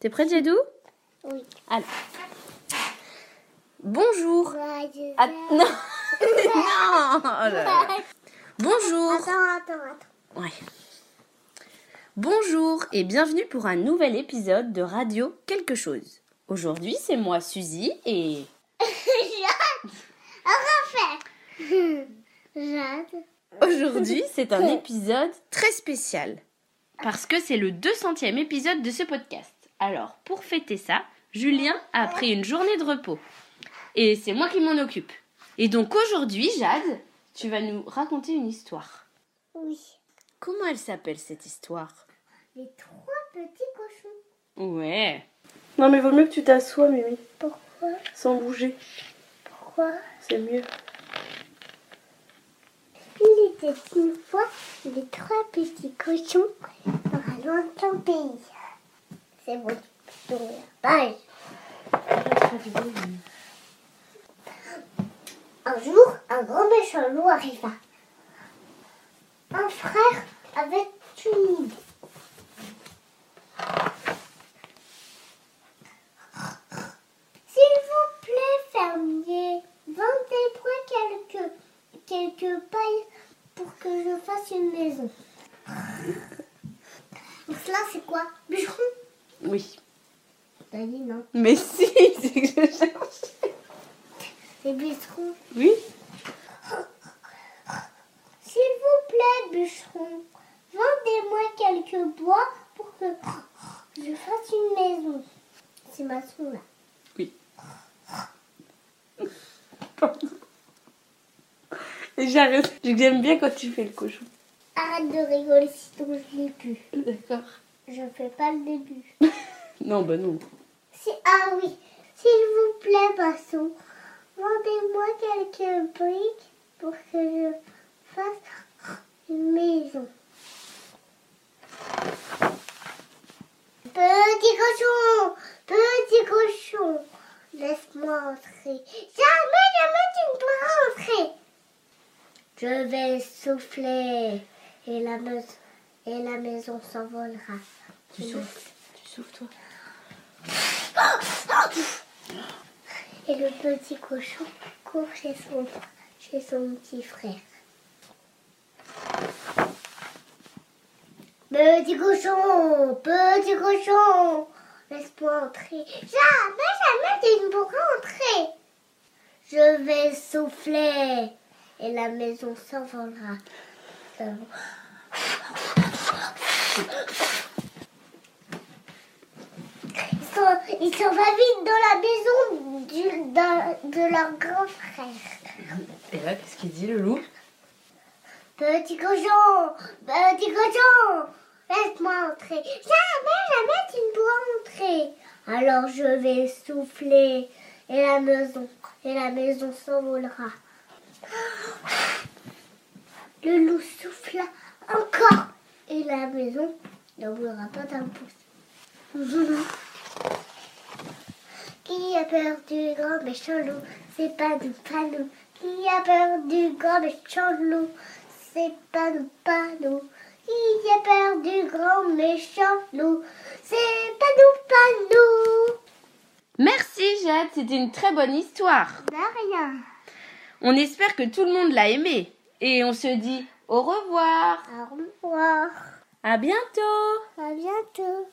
T'es prête, Jadou? Oui. Alors. Bonjour. Ah, non. non. Oh là là. Bonjour. Attends, attends, attends. Ouais. Bonjour et bienvenue pour un nouvel épisode de Radio Quelque chose. Aujourd'hui, c'est moi, Suzy, et Jade Jade aujourd'hui, c'est un épisode très spécial. Parce que c'est le 200e épisode de ce podcast. Alors, pour fêter ça, Julien a pris une journée de repos. Et c'est moi qui m'en occupe. Et donc aujourd'hui, Jade, tu vas nous raconter une histoire. Oui. Comment elle s'appelle cette histoire? Les trois petits cochons. Ouais. Non, mais vaut mieux que tu t'assoies, Mimi, Pourquoi? Sans bouger. Pourquoi? C'est mieux. Il était une fois les trois petits cochons dans un lointain pays. Un jour, un grand méchant loup arriva. Un frère avait une idée. S'il vous plaît, fermier, vendez-moi quelques, quelques pailles pour que je fasse une maison. Donc cela, c'est quoi Bûcheron? Oui. T'as dit non. Mais si, c'est que je cherche. C'est bûcheron. Oui. S'il vous plaît, bûcheron, vendez-moi quelques bois pour que je fasse une maison. C'est maçon là. Oui. J'arrête. J'aime bien quand tu fais le cochon. Arrête de rigoler sinon je l'ai plus. D'accord. Je fais pas le début. Non, bah non. Si, ah oui, s'il vous plaît, maçon, vendez-moi quelques briques pour que je fasse une maison. Petit cochon, petit cochon, laisse-moi entrer. Jamais, jamais tu ne pourras entrer. Je vais souffler et la maison, et la maison s'envolera. Tu souffles. Tu souffles, toi. Et le petit cochon court chez son, chez son petit frère. Petit cochon, petit cochon, laisse-moi entrer. Jamais, jamais tu ne pourras entrer. Je vais souffler et la maison s'envolera. S'en s'en va vite dans la maison du- de leur grand frère. Et là, qu'est-ce qu'il dit, le loup? Petit cochon, petit cochon, laisse-moi entrer. Jamais, jamais tu ne pourras entrer. Alors je vais souffler et la maison, et la maison s'envolera. Le loup souffla encore et la maison ne bougera pas d'un pouce. Qui a peur du grand méchant loup? C'est pas nous, pas nous. Qui a peur du grand méchant loup? C'est pas nous, pas nous. Qui a peur du grand méchant loup? C'est pas nous, pas nous. Merci, Jade. C'était une très bonne histoire. De rien. On espère que tout le monde l'a aimé. Et on se dit au revoir. Au revoir. À bientôt. À bientôt.